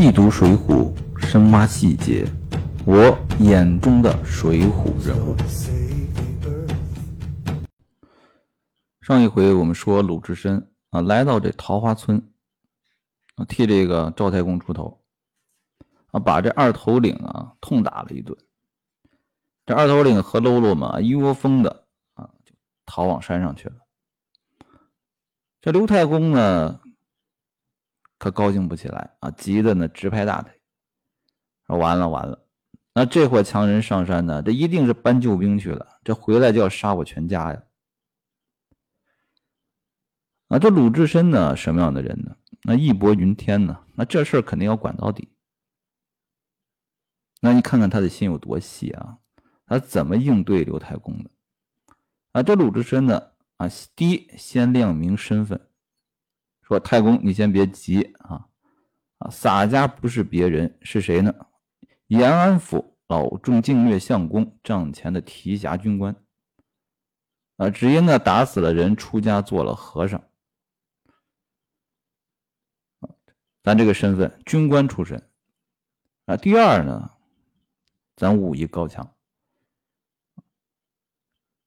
细读《水浒》，深挖细节，我眼中的水浒人物。上一回我们说鲁智深啊，来到这桃花村啊，替这个赵太公出头啊，把这二头领啊痛打了一顿。这二头领和喽啰们一窝蜂的啊，就逃往山上去了。这刘太公呢？可高兴不起来啊，急的呢直拍大腿，说完了完了，那这伙强人上山呢，这一定是搬救兵去了，这回来就要杀我全家呀！啊，这鲁智深呢，什么样的人呢？那义薄云天呢？那这事儿肯定要管到底。那你看看他的心有多细啊？他怎么应对刘太公的？啊，这鲁智深呢？啊，第一先亮明身份。说太公，你先别急啊！啊，洒家不是别人，是谁呢？延安府老中净月相公帐前的提辖军官啊，只因呢打死了人，出家做了和尚咱这个身份军官出身啊。第二呢，咱武艺高强，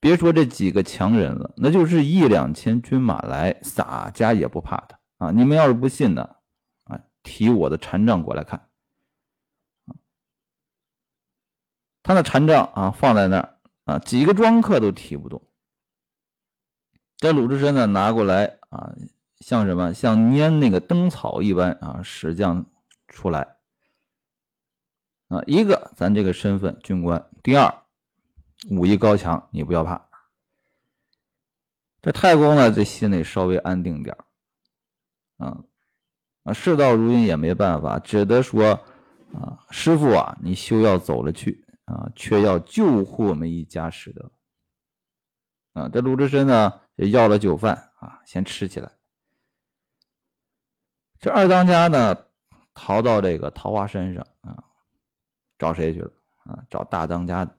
别说这几个强人了，那就是一两千军马来，洒家也不怕他啊！你们要是不信呢，啊，提我的禅杖过来看。他那禅杖啊，放在那儿啊，几个庄客都提不动。这鲁智深呢，拿过来啊，像什么？像拈那个灯草一般啊，使将出来啊。一个，咱这个身份军官；第二。武艺高强，你不要怕。这太公呢，这心里稍微安定点啊啊，事到如今也没办法，只得说啊，师傅啊，你休要走了去啊，却要救护我们一家使得啊。这鲁智深呢，也要了酒饭啊，先吃起来。这二当家呢，逃到这个桃花山上啊，找谁去了啊？找大当家的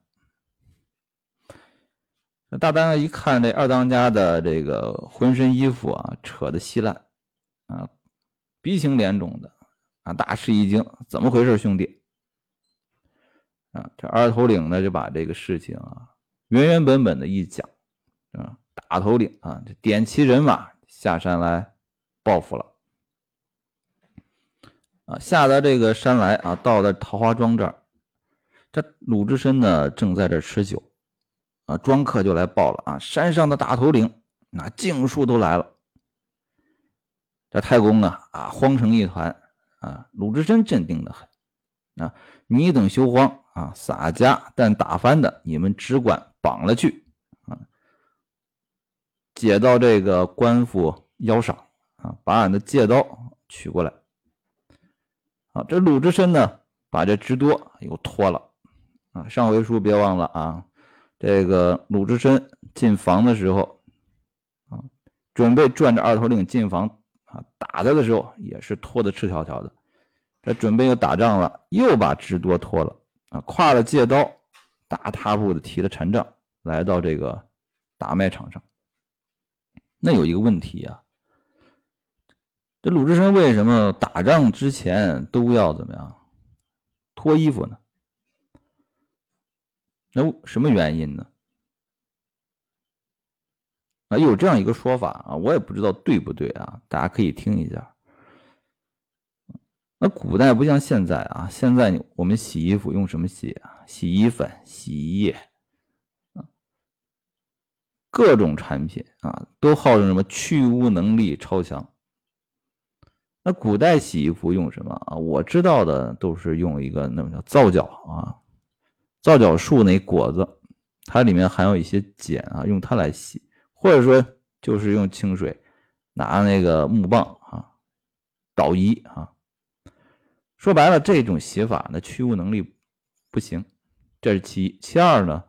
大当家一看这二当家的这个浑身衣服啊，扯得稀烂，啊，鼻青脸肿的，啊，大吃一惊，怎么回事，兄弟？啊，这二头领呢就把这个事情啊原原本本的一讲，啊，大头领啊，这点齐人马下山来报复了，啊，下到这个山来啊，到了桃花庄这儿，这鲁智深呢正在这吃酒。啊，庄客就来报了啊！山上的大头领，那尽数都来了。这太公啊啊，慌成一团啊！鲁智深镇定的很啊，你等休慌啊！洒家但打翻的，你们只管绑了去啊，解到这个官府腰上啊，把俺的戒刀取过来。啊，这鲁智深呢，把这直多又脱了啊！上回书别忘了啊。这个鲁智深进房的时候，啊，准备转着二头领进房啊，打他的时候也是脱的赤条条的。这准备要打仗了，又把直多脱了啊，挎了戒刀，大踏步的提了禅杖，来到这个打麦场上。那有一个问题啊，这鲁智深为什么打仗之前都要怎么样脱衣服呢？那什么原因呢？啊，有这样一个说法啊，我也不知道对不对啊，大家可以听一下。那古代不像现在啊，现在我们洗衣服用什么洗啊？洗衣粉、洗衣液啊，各种产品啊，都号称什么去污能力超强。那古代洗衣服用什么啊？我知道的都是用一个那么叫皂角啊。皂角树那果子，它里面含有一些碱啊，用它来洗，或者说就是用清水，拿那个木棒啊，捣衣啊。说白了，这种洗法那去污能力不行，这是其一。其二呢，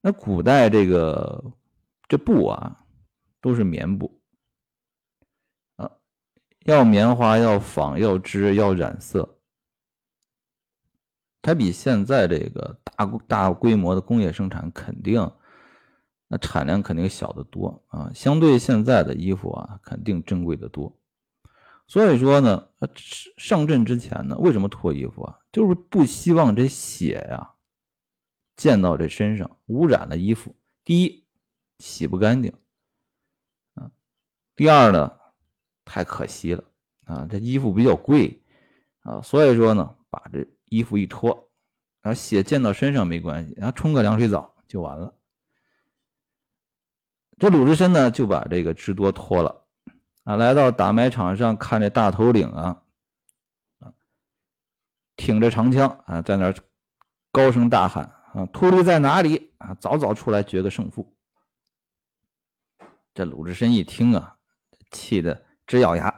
那古代这个这布啊，都是棉布啊，要棉花，要纺，要织，要染色。它比现在这个大大规模的工业生产肯定，那产量肯定小得多啊。相对现在的衣服啊，肯定珍贵的多。所以说呢，上阵之前呢，为什么脱衣服啊？就是不希望这血呀溅到这身上，污染了衣服。第一，洗不干净啊；第二呢，太可惜了啊，这衣服比较贵啊，所以说呢，把这衣服一脱，然后血溅到身上没关系，然后冲个凉水澡就完了。这鲁智深呢，就把这个智多脱了。啊，来到打麦场上看这大头领啊，啊，挺着长枪啊，在那高声大喊啊：“秃驴在哪里？啊，早早出来决个胜负！”这鲁智深一听啊，气得直咬牙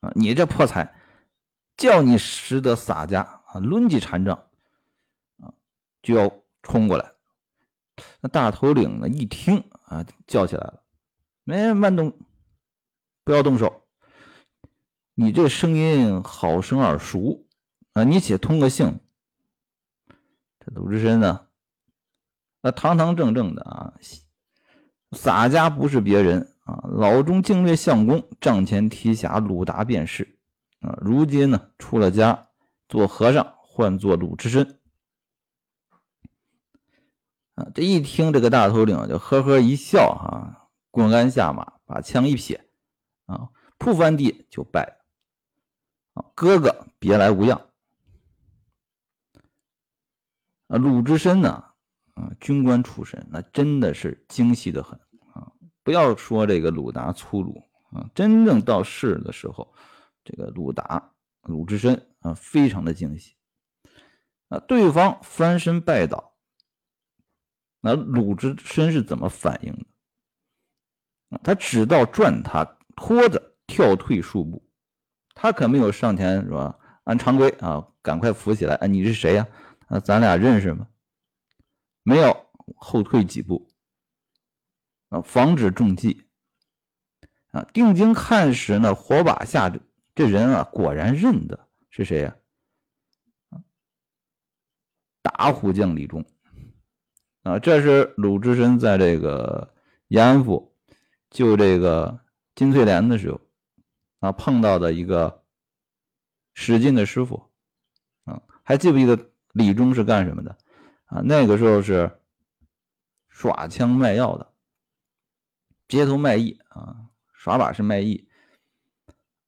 啊！你这破财，叫你识得洒家抡起禅杖啊，就要冲过来。那大头领呢，一听啊，叫起来了：“没慢动！”不要动手！你这声音好生耳熟啊！你且通个姓。这鲁智深呢，那堂堂正正的啊，洒家不是别人啊，老中净略相公帐前提辖鲁达便是啊。如今呢，出了家做和尚，唤作鲁智深啊。这一听这个大头领就呵呵一笑啊，滚鞍下马，把枪一撇。啊，扑翻地就拜。啊，哥哥别来无恙。啊，鲁智深呢，啊，军官出身，那真的是精细的很啊。不要说这个鲁达粗鲁啊，真正到事的时候，这个鲁达鲁智深啊，非常的惊喜。啊，对方翻身拜倒，那鲁智深是怎么反应的？啊，他只道转他。拖着跳退数步，他可没有上前是吧？按常规啊，赶快扶起来。哎，你是谁呀？啊，咱俩认识吗？没有，后退几步啊，防止中计啊。定睛看时呢，火把下这人啊，果然认得是谁呀？打虎将李忠啊，这是鲁智深在这个延安府救这个。金翠莲的时候，啊，碰到的一个史进的师傅，啊，还记不记得李忠是干什么的？啊，那个时候是耍枪卖药的，街头卖艺啊，耍把式卖艺。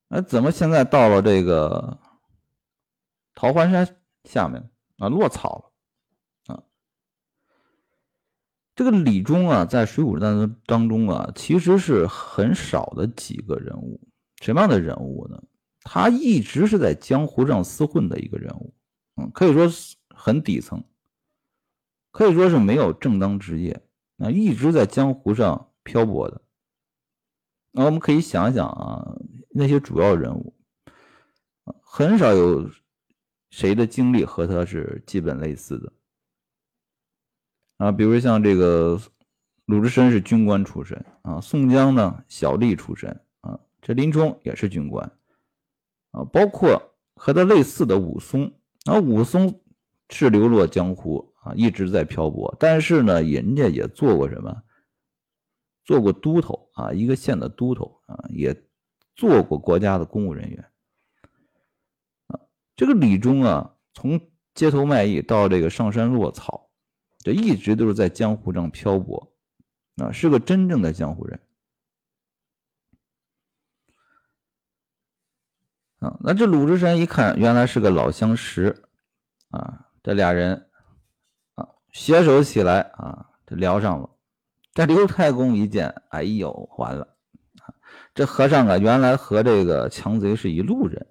那怎么现在到了这个桃花山下面啊，落草了啊？这个李忠啊，在《水浒传》当中啊，其实是很少的几个人物。什么样的人物呢？他一直是在江湖上厮混的一个人物，嗯，可以说是很底层，可以说是没有正当职业，啊，一直在江湖上漂泊的。那我们可以想想啊，那些主要人物，很少有谁的经历和他是基本类似的。啊，比如像这个鲁智深是军官出身啊，宋江呢小吏出身啊，这林冲也是军官啊，包括和他类似的武松啊，武松是流落江湖啊，一直在漂泊，但是呢，人家也做过什么？做过都头啊，一个县的都头啊，也做过国家的公务人员。这个李忠啊，从街头卖艺到这个上山落草。这一直都是在江湖上漂泊，啊，是个真正的江湖人，啊，那这鲁智深一看，原来是个老相识，啊，这俩人，啊，携手起来，啊，这聊上了。这刘太公一见，哎呦，完了，这和尚啊，原来和这个强贼是一路人，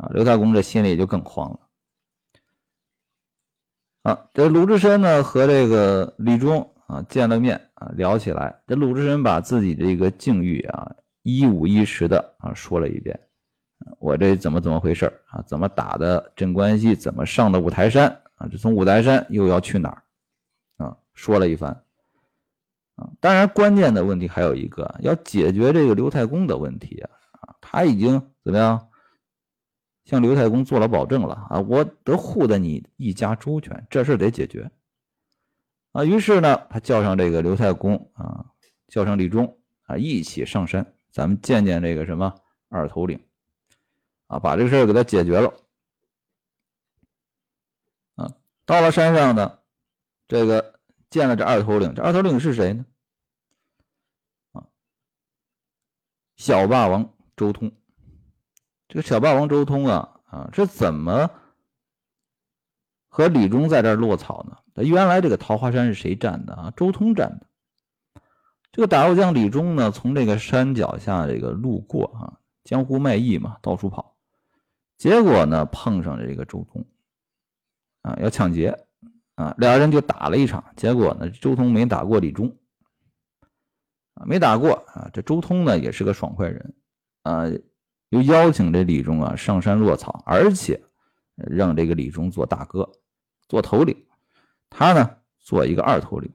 啊，刘太公这心里就更慌了。啊，这鲁智深呢和这个李忠啊见了面啊聊起来，这鲁智深把自己这个境遇啊一五一十的啊说了一遍，我这怎么怎么回事啊？怎么打的镇关西？怎么上的五台山啊？这从五台山又要去哪儿啊？说了一番啊，当然关键的问题还有一个，要解决这个刘太公的问题啊啊，他已经怎么样？向刘太公做了保证了啊，我得护得你一家周全，这事得解决啊。于是呢，他叫上这个刘太公啊，叫上李忠啊，一起上山，咱们见见这个什么二头领，啊，把这个事儿给他解决了。啊，到了山上呢，这个见了这二头领，这二头领是谁呢？啊，小霸王周通。这个小霸王周通啊，啊，是怎么和李忠在这儿落草呢？原来这个桃花山是谁占的啊？周通占的。这个打肉将李忠呢，从这个山脚下这个路过啊，江湖卖艺嘛，到处跑，结果呢碰上了这个周通啊，要抢劫啊，俩人就打了一场，结果呢周通没打过李忠啊，没打过啊，这周通呢也是个爽快人啊，又邀请这李忠啊上山落草，而且让这个李忠做大哥，做头领，他呢做一个二头领。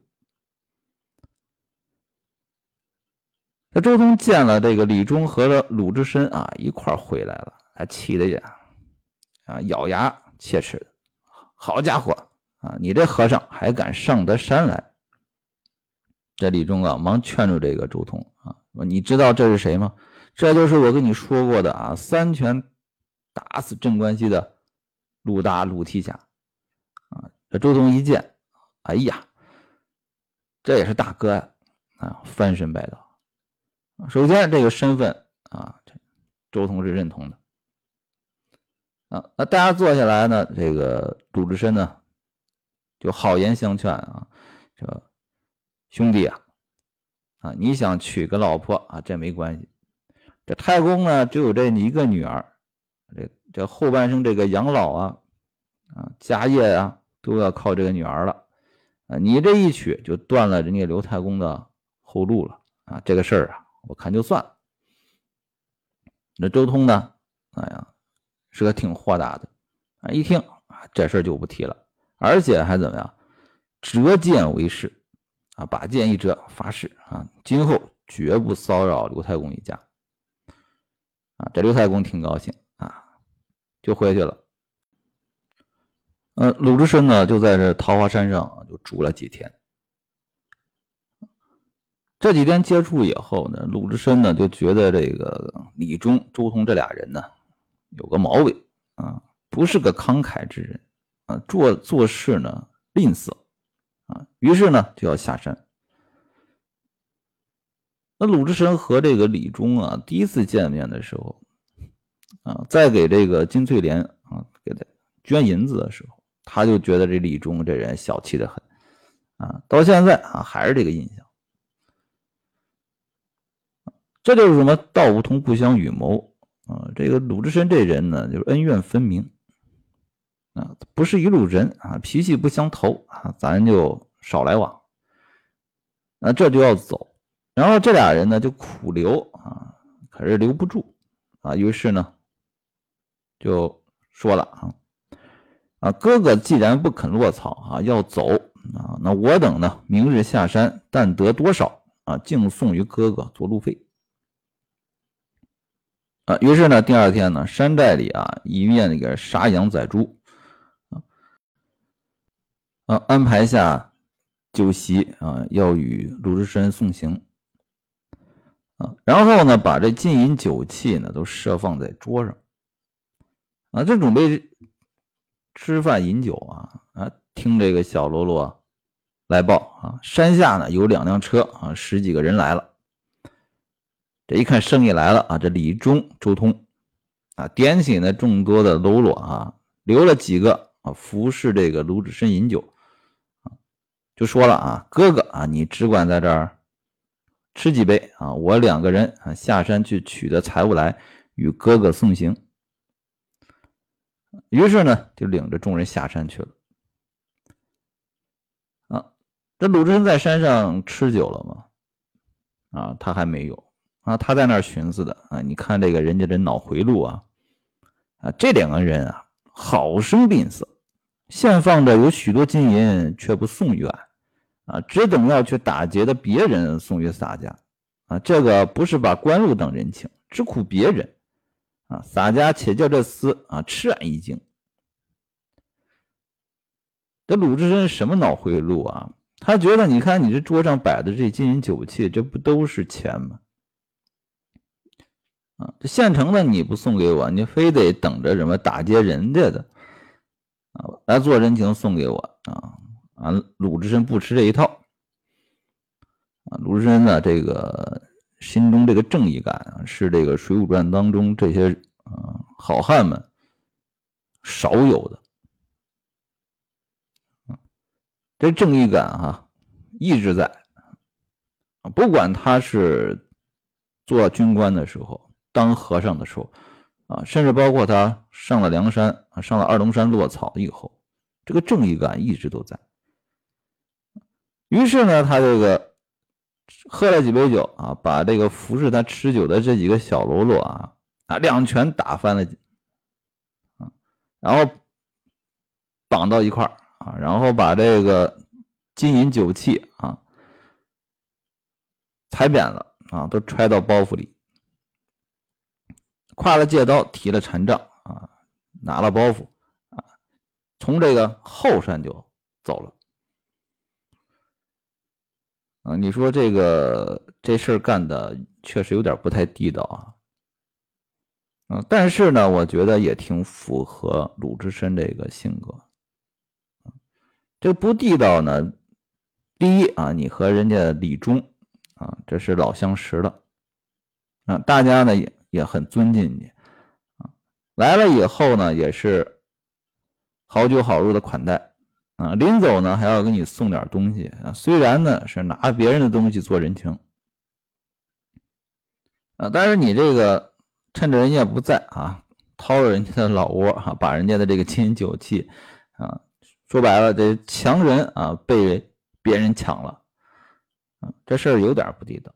那周通见了这个李忠和鲁智深啊一块回来了，还气得呀啊咬牙切齿的。好家伙啊，你这和尚还敢上得山来？这李忠啊忙劝住这个周通啊，说你知道这是谁吗？这就是我跟你说过的啊，三拳打死镇关西的鲁达鲁提辖啊。这周通一见，哎呀，这也是大哥呀啊，翻身拜倒。首先，这个身份啊，周通是认同的啊。那大家坐下来呢，这个鲁智深呢，就好言相劝啊，这兄弟啊，啊，你想娶个老婆啊，这没关系。这太公呢，只有这一个女儿，这这后半生这个养老啊，啊，家业啊，都要靠这个女儿了啊。你这一娶，就断了人家刘太公的后路了啊。这个事儿啊。我看就算了。那周通呢？哎呀，是个挺豁达的啊！一听啊，这事儿就不提了，而且还怎么样？折剑为誓啊，把剑一折，发誓啊，今后绝不骚扰刘太公一家啊！这刘太公挺高兴啊，就回去了。嗯，鲁智深呢，就在这桃花山上就住了几天。这几天接触以后呢，鲁智深呢就觉得这个李忠、周通这俩人呢有个毛病啊，不是个慷慨之人啊，做做事呢吝啬啊，于是呢就要下山。鲁智深和这个李忠啊第一次见面的时候啊，在给这个金翠莲啊给他捐银子的时候，他就觉得这李忠这人小气的很啊，到现在啊还是这个印象。这就是什么道不同不相与谋啊！这个鲁智深这人呢，就是恩怨分明啊，不是一路人啊，脾气不相投啊，咱就少来往。那这就要走，然后这俩人呢就苦留啊，可是留不住啊，于是呢就说了啊啊，哥哥既然不肯落草啊，要走啊，那我等呢明日下山，但得多少啊，敬送于哥哥做路费。啊，于是呢，第二天呢，山寨里啊，一面那个杀羊宰猪，啊，啊，安排下酒席啊，要与鲁智深送行，啊，然后呢，把这金银酒器呢都设放在桌上，啊，正准备吃饭饮酒啊，啊，听这个小喽啰来报啊，山下呢有两辆车啊，十几个人来了。这一看生意来了啊！这李忠、周通啊，点起那众多的喽啰啊，留了几个啊，服侍这个鲁智深饮酒，就说了啊，哥哥啊，你只管在这儿吃几杯啊，我两个人啊下山去取得财物来，与哥哥送行。于是呢，就领着众人下山去了。啊，这鲁智深在山上吃酒了吗？啊，他还没有。啊，他在那儿寻思的啊！你看这个人家这脑回路啊，啊，这两个人啊，好生吝啬，现放着有许多金银，却不送远，啊，只等要去打劫的别人送于洒家，啊，这个不是把官路当人情，只苦别人，啊，洒家且叫这厮啊吃俺一惊。这鲁智深什么脑回路啊？他觉得，你看你这桌上摆的这金银酒器，这不都是钱吗？啊，这现成的你不送给我，你非得等着什么打劫人家的啊来做人情送给我啊啊！鲁智深不吃这一套啊！鲁智深呢，这个心中这个正义感啊，是这个《水浒传》当中这些啊好汉们少有的。这正义感哈，一直在啊不管他是做军官的时候，当和尚的时候，啊，甚至包括他上了梁山啊，上了二龙山落草以后，这个正义感一直都在。于是呢，他这个喝了几杯酒啊，把这个服侍他吃酒的这几个小喽啰啊啊，两拳打翻了，啊，然后绑到一块。啊，然后把这个金银酒器啊踩扁了啊，都揣到包袱里，挎了戒刀，提了禅杖啊，拿了包袱啊，从这个后山就走了。啊，你说这个这事儿干的确实有点不太地道啊。啊，但是呢，我觉得也挺符合鲁智深这个性格。这不地道呢。第一啊，你和人家李忠啊，这是老相识了啊，大家呢也也很尊敬你啊。来了以后呢，也是好酒好肉的款待啊。临走呢，还要给你送点东西啊。虽然呢是拿别人的东西做人情啊，但是你这个趁着人家不在啊，掏了人家的老窝哈，把人家的这个金银酒器啊。说白了，这强人啊被别人抢了，啊，这事儿有点不地道，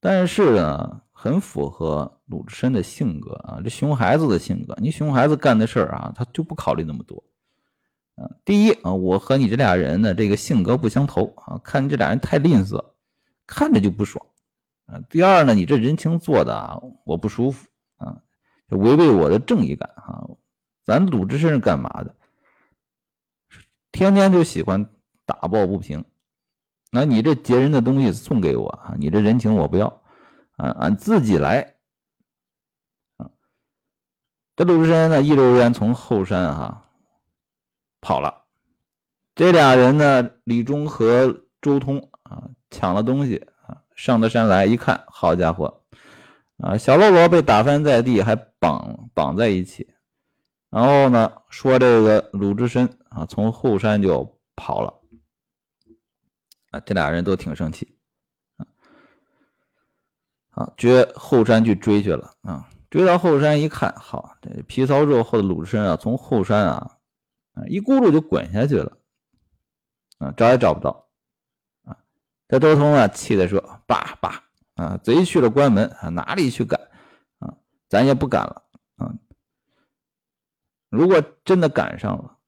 但是呢，很符合鲁智深的性格啊，这熊孩子的性格。你熊孩子干的事儿啊，他就不考虑那么多，啊，第一啊，我和你这俩人呢，这个性格不相投啊，看你这俩人太吝啬，看着就不爽，啊，第二呢，你这人情做的啊，我不舒服啊，违背我的正义感啊，咱鲁智深是干嘛的？天天就喜欢打抱不平，那你这劫人的东西送给我啊？你这人情我不要啊，俺自己来！这鲁智深呢，一溜烟从后山哈跑了。这俩人呢，李忠和周通啊，抢了东西啊，上得山来一看，好家伙啊，小喽啰被打翻在地，还绑绑在一起。然后呢，说这个鲁智深啊，从后山就跑了啊，这俩人都挺生气啊，啊，绝后山去追去了啊，追到后山一看，好，这皮糙肉厚的鲁智深啊，从后山啊一咕噜就滚下去了啊，找也找不到啊，这周通啊，气的说：“爸爸啊，贼去了关门啊，哪里去赶啊？咱也不敢了啊。”如果真的赶上了，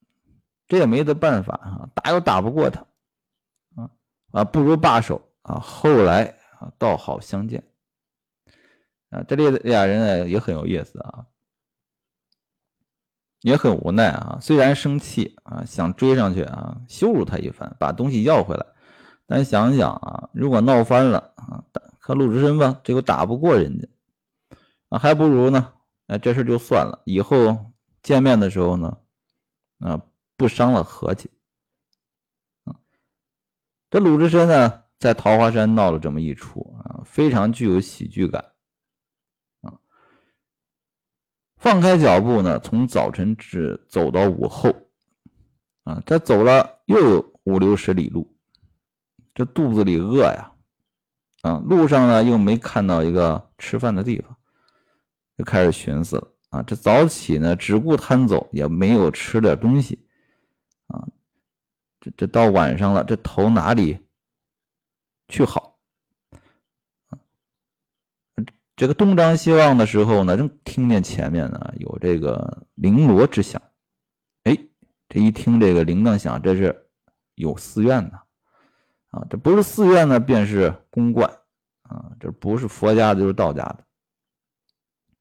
这也没得办法啊，打又打不过他，啊啊，不如罢手啊。后来啊，倒好相见，啊，这里俩人呢也很有意思啊，也很无奈啊。虽然生气啊，想追上去啊，羞辱他一番，把东西要回来，但想想啊，如果闹翻了啊，可鲁智深吧，这个打不过人家啊，还不如呢，哎，这事就算了，以后。见面的时候呢，啊，不伤了和气。啊，这鲁智深呢，在桃花山闹了这么一出啊，非常具有喜剧感。啊，放开脚步呢，从早晨至走到午后，啊，他走了又有五六十里路，这肚子里饿呀，啊，路上呢又没看到一个吃饭的地方，就开始寻思了。啊，这早起呢，只顾贪走，也没有吃点东西，啊，这这到晚上了，这头哪里去好？这个东张西望的时候呢，正听见前面呢有这个绫罗之响，哎，这一听这个铃铛响，这是有寺院呢，啊，这不是寺院呢，便是公观，啊，这不是佛家的，就是道家的，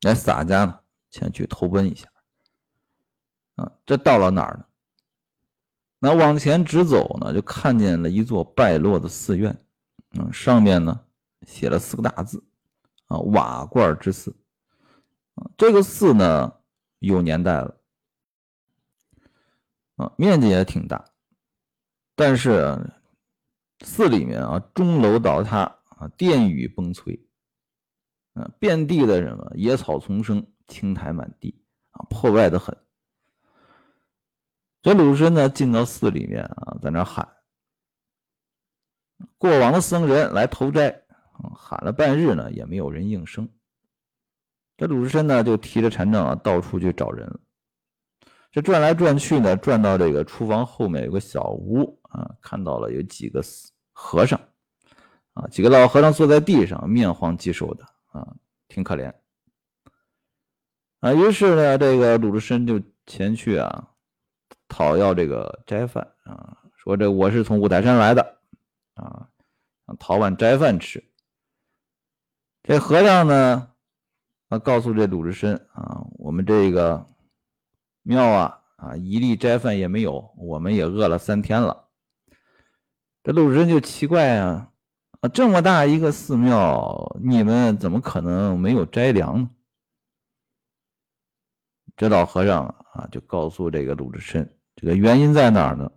来洒家呢。前去投奔一下，啊，这到了哪儿呢？那往前直走呢，就看见了一座败落的寺院，嗯，上面呢写了四个大字，啊，瓦罐之寺，这个寺呢有年代了，啊，面积也挺大，但是寺里面啊钟楼倒塌啊，殿宇崩摧，啊，遍地的什么野草丛生，青苔满地啊，破败的很。这鲁智深呢进到寺里面啊，在那喊，过往的僧人来投斋，喊了半日呢，也没有人应声。这鲁智深呢，就提着禅杖啊，到处去找人。这转来转去呢，转到这个厨房后面有个小屋啊，看到了有几个和尚啊，几个老和尚坐在地上，面黄肌瘦的啊，挺可怜啊。于是呢，这个鲁智深就前去啊，讨要这个斋饭啊，说这我是从五台山来的啊，讨碗斋饭吃。这和尚呢？啊，告诉这鲁智深啊，我们这个庙啊啊，一粒斋饭也没有，我们也饿了三天了。这鲁智深就奇怪啊，啊，这么大一个寺庙，你们怎么可能没有斋粮呢？这老和尚啊，就告诉这个鲁智深，这个原因在哪儿呢？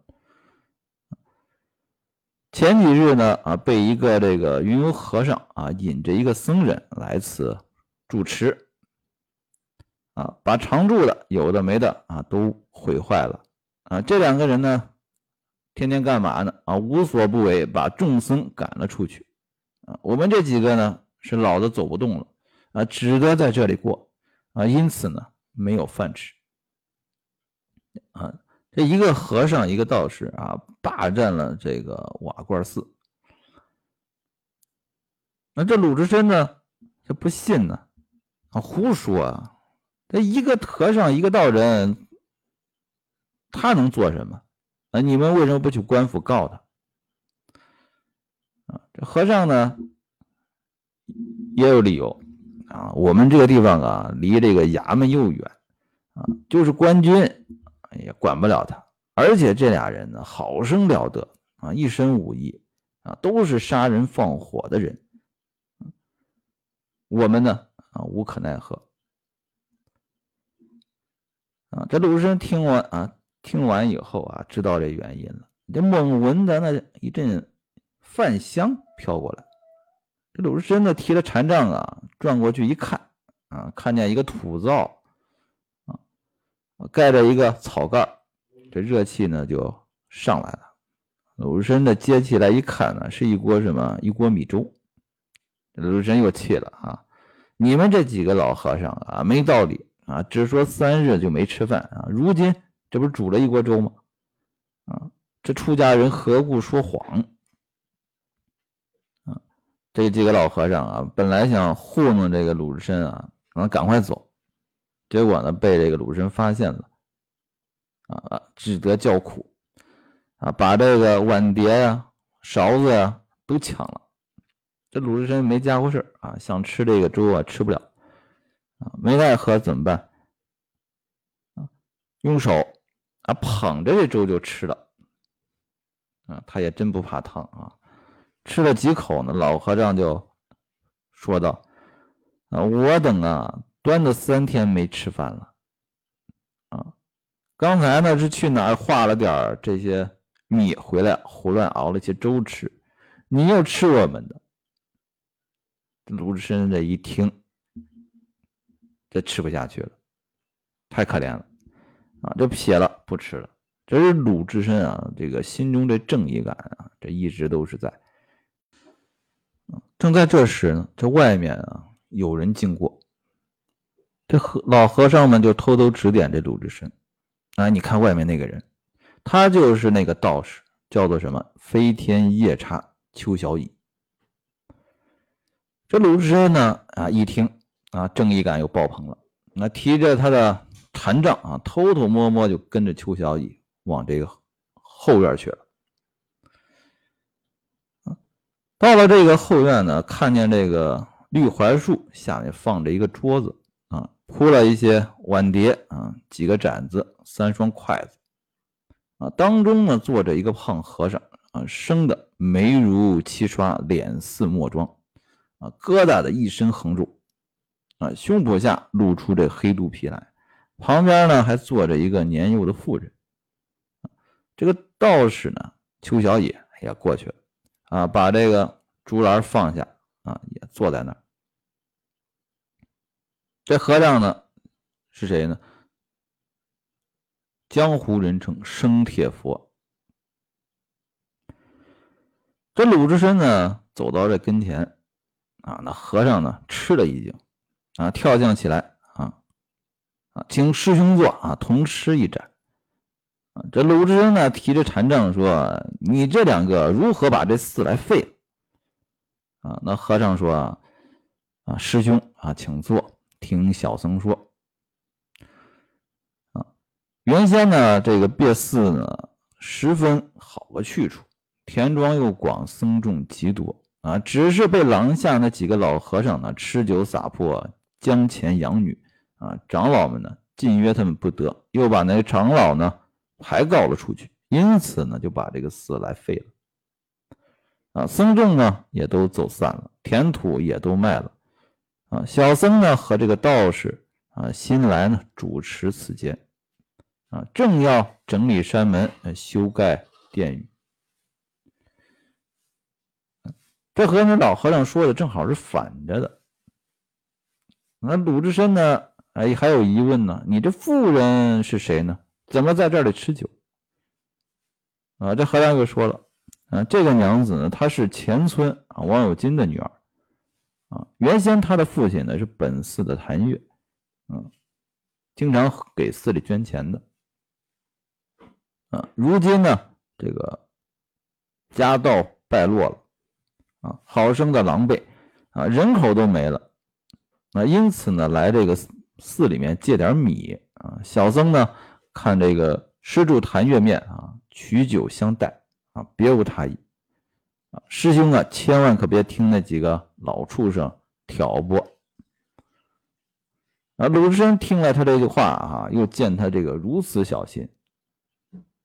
前几日呢，啊，被一个这个云游和尚啊，引着一个僧人来此。主持啊，把常住的有的没的啊都毁坏了啊！这两个人呢，天天干嘛呢？啊，无所不为，把众僧赶了出去啊！我们这几个呢，是老的走不动了啊，只得在这里过啊，因此呢，没有饭吃啊！这一个和尚，一个道士啊，霸占了这个瓦罐寺。那这鲁智深呢，他不信呢。啊，胡说！啊！这一个和尚，一个道人，他能做什么？啊，你们为什么不去官府告他？啊，这和尚呢也有理由啊。我们这个地方啊，离这个衙门又远啊，就是官军也管不了他。而且这俩人呢，好生了得啊，一身武艺啊，都是杀人放火的人。我们呢？啊，无可奈何。啊，这鲁智深听完啊，听完以后啊，知道这原因了。这猛闻的那一阵饭香飘过来，这鲁智深呢提着禅杖啊，转过去一看啊，看见一个土灶，盖着一个草盖这热气呢就上来了。鲁智深呢接起来一看呢，是一锅什么？一锅米粥。鲁智深又气了啊。你们这几个老和尚啊，没道理啊！只说三日就没吃饭啊，如今这不是煮了一锅粥吗？啊，这出家人何故说谎？啊，这几个老和尚啊，本来想糊弄这个鲁智深啊，让他赶快走，结果呢，被这个鲁智深发现了，啊，只得叫苦，啊，把这个碗碟呀、勺子呀都抢了。这鲁智深没家伙事啊，想吃这个粥啊，吃不了啊，没奈何怎么办啊？用手啊捧着这粥就吃了啊，他也真不怕烫啊。吃了几口呢，老和尚就说道：“啊，我等啊端的三天没吃饭了啊，刚才呢是去哪儿化了点这些米回来，胡乱熬了些粥吃，你又吃我们的。”鲁智深这一听，这吃不下去了，太可怜了啊！就撇了，不吃了。这是鲁智深啊，这个心中这正义感啊，这一直都是在。正在这时呢，这外面啊有人经过，这和老和尚们就偷偷指点这鲁智深啊，你看外面那个人，他就是那个道士，叫做什么？飞天夜叉邱小乙。这鲁智深呢啊，一听啊，正义感又爆棚了，那提着他的禅杖啊，偷偷摸摸就跟着邱小乙往这个后院去了。到了这个后院呢，看见这个绿槐树下面放着一个桌子，铺了一些碗碟啊，几个盏子，三双筷子啊，当中呢坐着一个胖和尚啊，生的眉如漆刷，脸似墨妆。啊，疙瘩的一身横肉，啊，胸脯下露出这黑肚皮来，旁边呢还坐着一个年幼的妇人。这个道士呢，邱小野也过去了，啊，把这个竹篮放下，啊，也坐在那儿。这和尚呢，是谁呢？江湖人称生铁佛。这鲁智深呢，走到这跟前，啊，那和尚呢，吃了一惊，啊，跳将起来，啊，啊，请师兄坐，啊，同吃一盏。啊，这鲁智深呢，提着禅杖说：“你这两个如何把这寺来废了？”啊，那和尚说：“啊，师兄啊，请坐，听小僧说。啊，原先呢，这个别寺呢，十分好个去处。”田庄又广，僧众极多啊！只是被廊下那几个老和尚呢，吃酒撒泼，将钱养女啊！长老们呢，禁约他们不得，又把那长老呢排告了出去，因此呢，就把这个寺来废了啊！僧众呢也都走散了，田土也都卖了啊！小僧呢和这个道士啊，新来呢主持此间啊，正要整理山门，修盖殿宇。这和那老和尚说的正好是反着的。那鲁智深呢？哎，还有疑问呢。你这妇人是谁呢？怎么在这里吃酒？啊，这和尚又说了，啊，这个娘子呢，她是前村啊王有金的女儿，啊，原先他的父亲呢是本寺的谭月，嗯，经常给寺里捐钱的，啊，如今呢，这个家道败落了。啊，好生的狼狈啊，人口都没了啊，因此呢，来这个寺里面借点米啊。小僧呢，看这个施主谭月面啊，取酒相待啊，别无他意。师兄啊，千万可别听那几个老畜生挑拨啊。鲁智深听了他这句话啊，又见他这个如此小心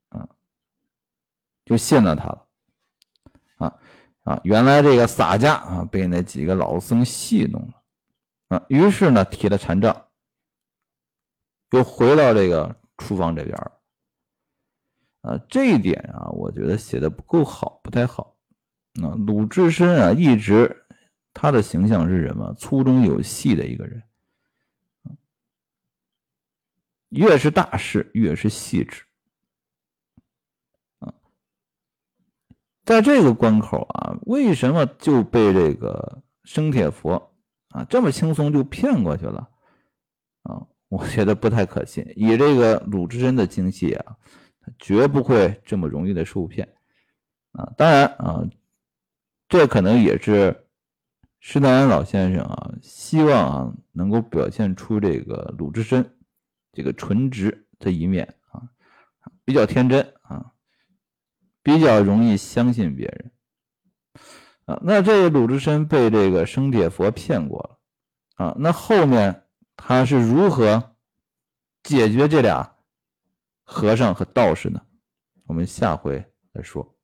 啊，就信了他了啊。啊，原来这个洒家啊，被那几个老僧戏弄了啊，于是呢，提了禅杖，又回到这个厨房这边啊，这一点啊，我觉得写的不够好，不太好。那鲁智深啊，一直他的形象是什么？粗中有细的一个人，越是大事，越是细致。在这个关口啊，为什么就被这个生铁佛啊这么轻松就骗过去了啊？我觉得不太可信。以这个鲁智深的精细啊，他绝不会这么容易的受骗啊。当然啊，这可能也是施耐庵老先生啊希望啊能够表现出这个鲁智深这个纯直的一面啊，比较天真啊。比较容易相信别人啊，那这个鲁智深被这个生铁佛骗过了啊，那后面他是如何解决这俩和尚和道士呢？我们下回再说。